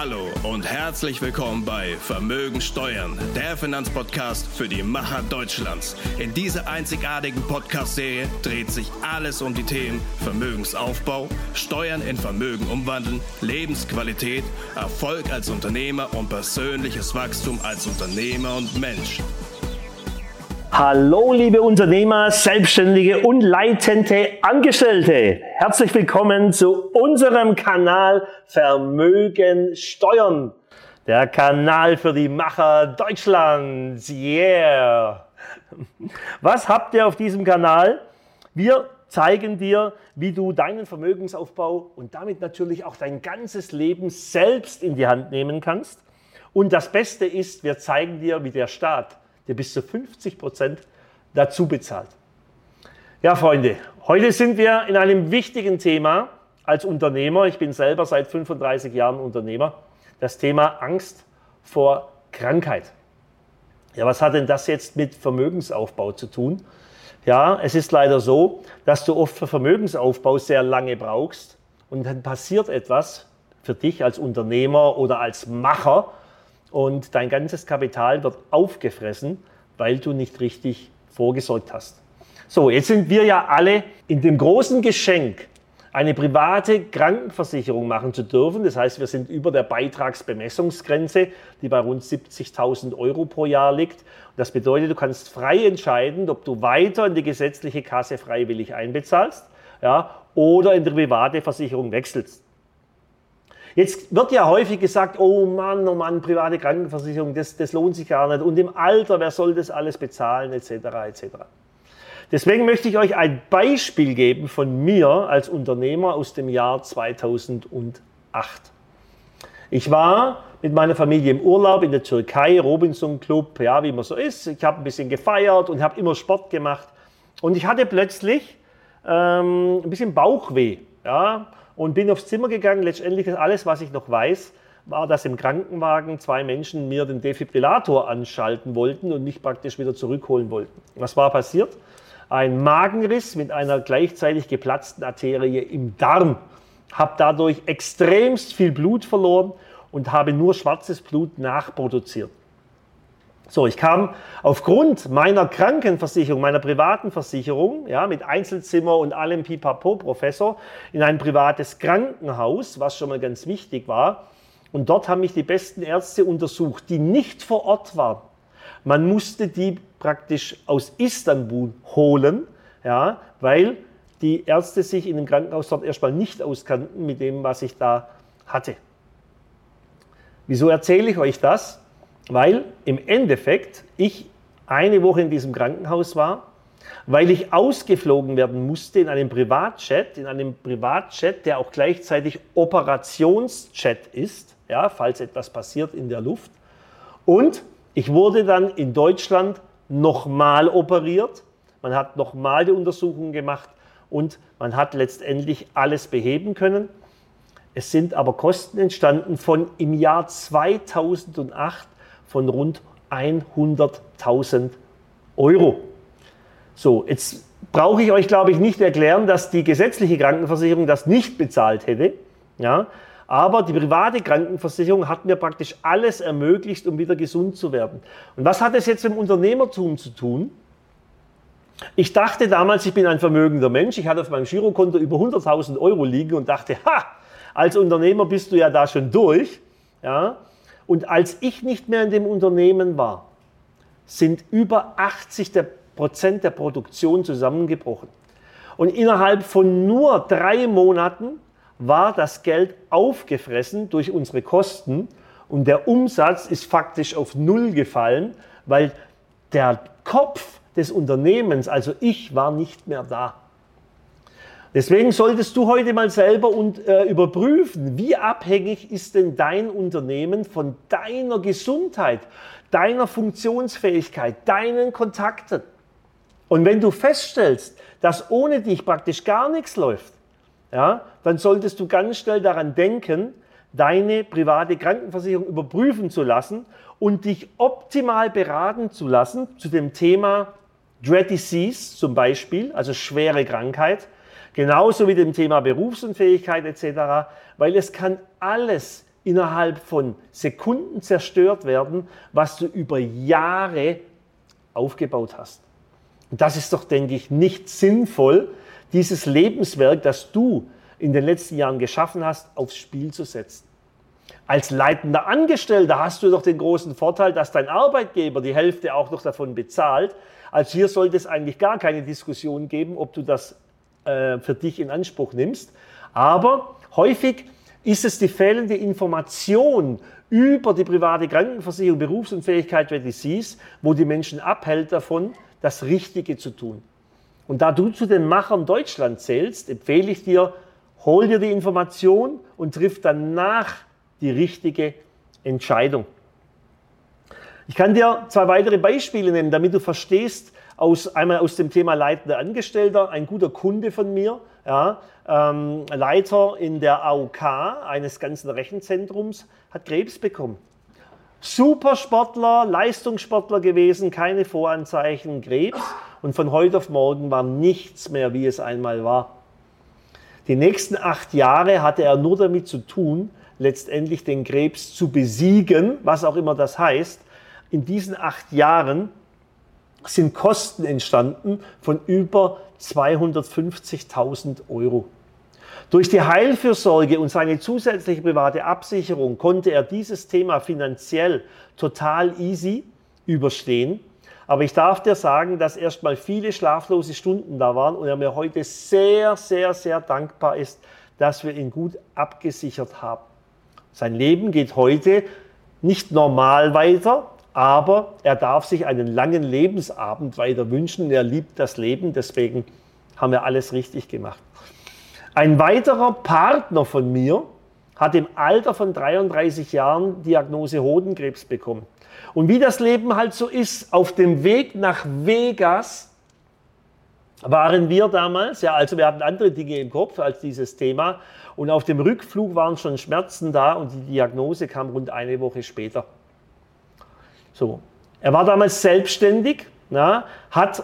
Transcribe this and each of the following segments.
Hallo und herzlich willkommen bei Vermögen Steuern, der Finanzpodcast für die Macher Deutschlands. In dieser einzigartigen Podcast-Serie dreht sich alles um die Themen Vermögensaufbau, Steuern in Vermögen umwandeln, Lebensqualität, Erfolg als Unternehmer und persönliches Wachstum als Unternehmer und Mensch. Hallo liebe Unternehmer, Selbstständige und leitende Angestellte. Herzlich willkommen zu unserem Kanal Vermögen Steuern. Der Kanal für die Macher Deutschlands. Yeah! Was habt ihr auf diesem Kanal? Wir zeigen dir, wie du deinen Vermögensaufbau und damit natürlich auch dein ganzes Leben selbst in die Hand nehmen kannst. Und das Beste ist, wir zeigen dir, wie der Staat der bis zu 50 Prozent dazu bezahlt. Ja, Freunde, heute sind wir in einem wichtigen Thema als Unternehmer. Ich bin selber seit 35 Jahren Unternehmer. Das Thema Angst vor Krankheit. Ja, was hat denn das jetzt mit Vermögensaufbau zu tun? Ja, es ist leider so, dass du oft für Vermögensaufbau sehr lange brauchst und dann passiert etwas für dich als Unternehmer oder als Macher, und dein ganzes Kapital wird aufgefressen, weil du nicht richtig vorgesorgt hast. So, jetzt sind wir ja alle in dem großen Geschenk, eine private Krankenversicherung machen zu dürfen. Das heißt, wir sind über der Beitragsbemessungsgrenze, die bei rund 70.000 Euro pro Jahr liegt. Das bedeutet, du kannst frei entscheiden, ob du weiter in die gesetzliche Kasse freiwillig einbezahlst ja, oder in die private Versicherung wechselst. Jetzt wird ja häufig gesagt, oh Mann, oh Mann, private Krankenversicherung, das, das lohnt sich gar nicht. Und im Alter, wer soll das alles bezahlen, etc. etc. Deswegen möchte ich euch ein Beispiel geben von mir als Unternehmer aus dem Jahr 2008. Ich war mit meiner Familie im Urlaub in der Türkei, Robinson Club, ja, wie man so ist. Ich habe ein bisschen gefeiert und habe immer Sport gemacht. Und ich hatte plötzlich ähm, ein bisschen Bauchweh. Ja, und bin aufs Zimmer gegangen. Letztendlich ist alles, was ich noch weiß, war, dass im Krankenwagen zwei Menschen mir den Defibrillator anschalten wollten und mich praktisch wieder zurückholen wollten. Was war passiert? Ein Magenriss mit einer gleichzeitig geplatzten Arterie im Darm. Habe dadurch extremst viel Blut verloren und habe nur schwarzes Blut nachproduziert. So, ich kam aufgrund meiner Krankenversicherung, meiner privaten Versicherung, ja, mit Einzelzimmer und allem Pipapo Professor, in ein privates Krankenhaus, was schon mal ganz wichtig war. Und dort haben mich die besten Ärzte untersucht, die nicht vor Ort waren. Man musste die praktisch aus Istanbul holen, ja, weil die Ärzte sich in dem Krankenhaus dort erstmal nicht auskannten mit dem, was ich da hatte. Wieso erzähle ich euch das? Weil im Endeffekt ich eine Woche in diesem Krankenhaus war, weil ich ausgeflogen werden musste in einem Privatchat, in einem Privatchat, der auch gleichzeitig Operationschat ist, ja, falls etwas passiert in der Luft. Und ich wurde dann in Deutschland nochmal operiert. Man hat nochmal die Untersuchungen gemacht und man hat letztendlich alles beheben können. Es sind aber Kosten entstanden von im Jahr 2008 von rund 100.000 Euro. So, jetzt brauche ich euch, glaube ich, nicht erklären, dass die gesetzliche Krankenversicherung das nicht bezahlt hätte. Ja, aber die private Krankenversicherung hat mir praktisch alles ermöglicht, um wieder gesund zu werden. Und was hat es jetzt mit dem Unternehmertum zu tun? Ich dachte damals, ich bin ein vermögender Mensch. Ich hatte auf meinem Girokonto über 100.000 Euro liegen und dachte, ha, als Unternehmer bist du ja da schon durch. Ja, und als ich nicht mehr in dem Unternehmen war, sind über 80 Prozent der Produktion zusammengebrochen. Und innerhalb von nur drei Monaten war das Geld aufgefressen durch unsere Kosten und der Umsatz ist faktisch auf Null gefallen, weil der Kopf des Unternehmens, also ich, war nicht mehr da. Deswegen solltest du heute mal selber und, äh, überprüfen, wie abhängig ist denn dein Unternehmen von deiner Gesundheit, deiner Funktionsfähigkeit, deinen Kontakten. Und wenn du feststellst, dass ohne dich praktisch gar nichts läuft, ja, dann solltest du ganz schnell daran denken, deine private Krankenversicherung überprüfen zu lassen und dich optimal beraten zu lassen zu dem Thema Dread Disease zum Beispiel, also schwere Krankheit, Genauso wie dem Thema Berufsunfähigkeit etc., weil es kann alles innerhalb von Sekunden zerstört werden, was du über Jahre aufgebaut hast. Und das ist doch, denke ich, nicht sinnvoll, dieses Lebenswerk, das du in den letzten Jahren geschaffen hast, aufs Spiel zu setzen. Als leitender Angestellter hast du doch den großen Vorteil, dass dein Arbeitgeber die Hälfte auch noch davon bezahlt. Also hier sollte es eigentlich gar keine Diskussion geben, ob du das äh, für dich in Anspruch nimmst. Aber häufig ist es die fehlende Information über die private Krankenversicherung, Berufsunfähigkeit, wenn du siehst, wo die Menschen abhält davon, das Richtige zu tun. Und da du zu den Machern Deutschland zählst, empfehle ich dir, hol dir die Information und triff danach die richtige Entscheidung. Ich kann dir zwei weitere Beispiele nennen, damit du verstehst, aus, einmal aus dem Thema leitender Angestellter, ein guter Kunde von mir, ja, ähm, Leiter in der AOK eines ganzen Rechenzentrums, hat Krebs bekommen. Supersportler, Leistungssportler gewesen, keine Voranzeichen, Krebs und von heute auf morgen war nichts mehr, wie es einmal war. Die nächsten acht Jahre hatte er nur damit zu tun, letztendlich den Krebs zu besiegen, was auch immer das heißt. In diesen acht Jahren sind Kosten entstanden von über 250.000 Euro. Durch die Heilfürsorge und seine zusätzliche private Absicherung konnte er dieses Thema finanziell total easy überstehen. Aber ich darf dir sagen, dass erstmal viele schlaflose Stunden da waren und er mir heute sehr, sehr, sehr dankbar ist, dass wir ihn gut abgesichert haben. Sein Leben geht heute nicht normal weiter, aber er darf sich einen langen Lebensabend weiter wünschen. Er liebt das Leben, deswegen haben wir alles richtig gemacht. Ein weiterer Partner von mir hat im Alter von 33 Jahren Diagnose Hodenkrebs bekommen. Und wie das Leben halt so ist, auf dem Weg nach Vegas waren wir damals, ja, also wir hatten andere Dinge im Kopf als dieses Thema. Und auf dem Rückflug waren schon Schmerzen da und die Diagnose kam rund eine Woche später. So. Er war damals selbstständig, na, hat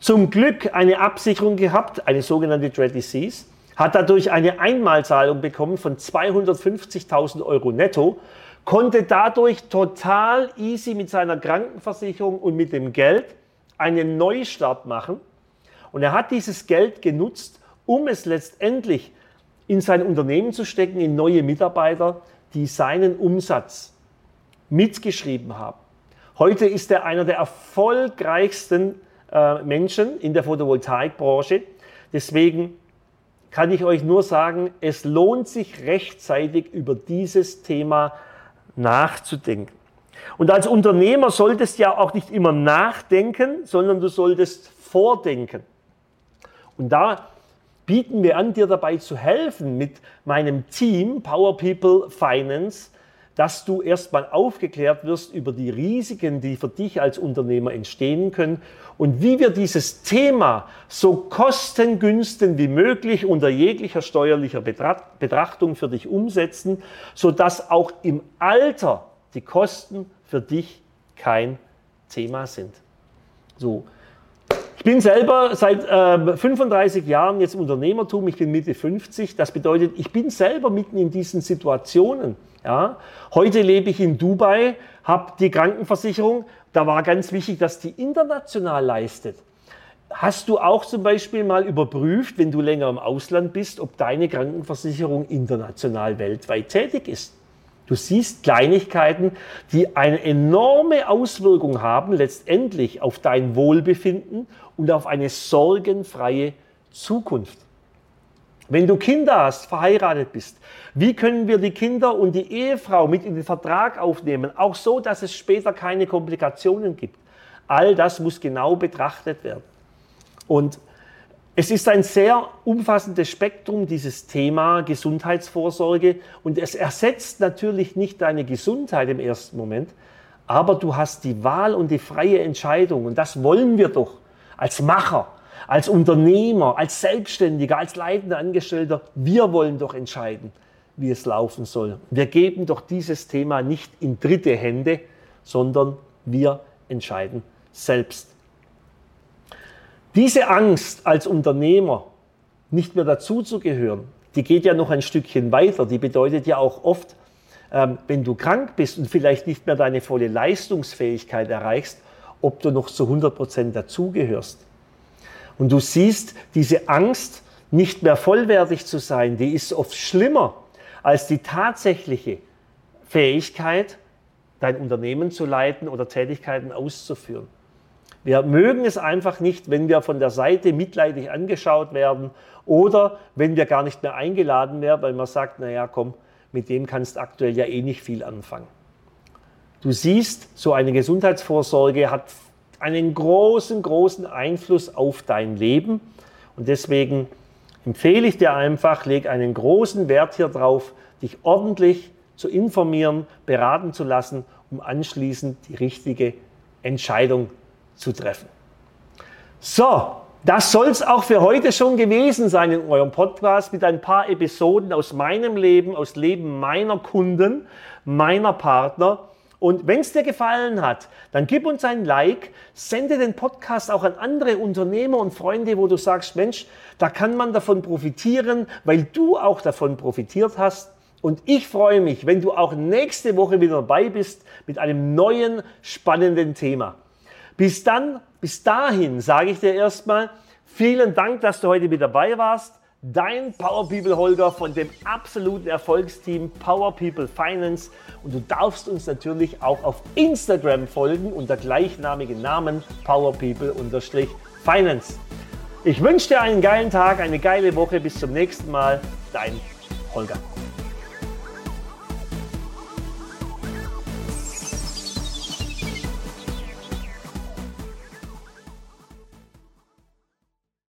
zum Glück eine Absicherung gehabt, eine sogenannte Dread Disease, hat dadurch eine Einmalzahlung bekommen von 250.000 Euro netto, konnte dadurch total easy mit seiner Krankenversicherung und mit dem Geld einen Neustart machen und er hat dieses Geld genutzt, um es letztendlich in sein Unternehmen zu stecken, in neue Mitarbeiter, die seinen Umsatz mitgeschrieben haben. Heute ist er einer der erfolgreichsten äh, Menschen in der Photovoltaikbranche. Deswegen kann ich euch nur sagen, es lohnt sich rechtzeitig über dieses Thema nachzudenken. Und als Unternehmer solltest du ja auch nicht immer nachdenken, sondern du solltest vordenken. Und da bieten wir an, dir dabei zu helfen mit meinem Team Power People Finance, dass du erstmal aufgeklärt wirst über die Risiken, die für dich als Unternehmer entstehen können und wie wir dieses Thema so kostengünstig wie möglich unter jeglicher steuerlicher Betrachtung für dich umsetzen, sodass auch im Alter die Kosten für dich kein Thema sind. So, bin selber seit äh, 35 Jahren jetzt Unternehmertum, ich bin Mitte 50. Das bedeutet, ich bin selber mitten in diesen Situationen. Ja. Heute lebe ich in Dubai, habe die Krankenversicherung. Da war ganz wichtig, dass die international leistet. Hast du auch zum Beispiel mal überprüft, wenn du länger im Ausland bist, ob deine Krankenversicherung international weltweit tätig ist? Du siehst Kleinigkeiten, die eine enorme Auswirkung haben letztendlich auf dein Wohlbefinden und auf eine sorgenfreie Zukunft. Wenn du Kinder hast, verheiratet bist, wie können wir die Kinder und die Ehefrau mit in den Vertrag aufnehmen, auch so, dass es später keine Komplikationen gibt? All das muss genau betrachtet werden. Und es ist ein sehr umfassendes Spektrum, dieses Thema Gesundheitsvorsorge. Und es ersetzt natürlich nicht deine Gesundheit im ersten Moment, aber du hast die Wahl und die freie Entscheidung. Und das wollen wir doch als Macher, als Unternehmer, als Selbstständiger, als leitender Angestellter. Wir wollen doch entscheiden, wie es laufen soll. Wir geben doch dieses Thema nicht in dritte Hände, sondern wir entscheiden selbst. Diese Angst als Unternehmer nicht mehr dazuzugehören, die geht ja noch ein Stückchen weiter. Die bedeutet ja auch oft, ähm, wenn du krank bist und vielleicht nicht mehr deine volle Leistungsfähigkeit erreichst, ob du noch zu 100 Prozent dazugehörst. Und du siehst, diese Angst, nicht mehr vollwertig zu sein, die ist oft schlimmer als die tatsächliche Fähigkeit, dein Unternehmen zu leiten oder Tätigkeiten auszuführen. Wir mögen es einfach nicht, wenn wir von der Seite mitleidig angeschaut werden oder wenn wir gar nicht mehr eingeladen werden, weil man sagt, naja, komm, mit dem kannst aktuell ja eh nicht viel anfangen. Du siehst, so eine Gesundheitsvorsorge hat einen großen, großen Einfluss auf dein Leben und deswegen empfehle ich dir einfach, leg einen großen Wert hier drauf, dich ordentlich zu informieren, beraten zu lassen, um anschließend die richtige Entscheidung zu treffen. So, das soll es auch für heute schon gewesen sein in eurem Podcast mit ein paar Episoden aus meinem Leben, aus Leben meiner Kunden, meiner Partner. Und wenn es dir gefallen hat, dann gib uns ein Like, sende den Podcast auch an andere Unternehmer und Freunde, wo du sagst, Mensch, da kann man davon profitieren, weil du auch davon profitiert hast. Und ich freue mich, wenn du auch nächste Woche wieder dabei bist mit einem neuen spannenden Thema. Bis dann, bis dahin sage ich dir erstmal vielen Dank, dass du heute mit dabei warst. Dein Power People Holger von dem absoluten Erfolgsteam Power People Finance. Und du darfst uns natürlich auch auf Instagram folgen unter gleichnamigen Namen Power People Finance. Ich wünsche dir einen geilen Tag, eine geile Woche. Bis zum nächsten Mal. Dein Holger.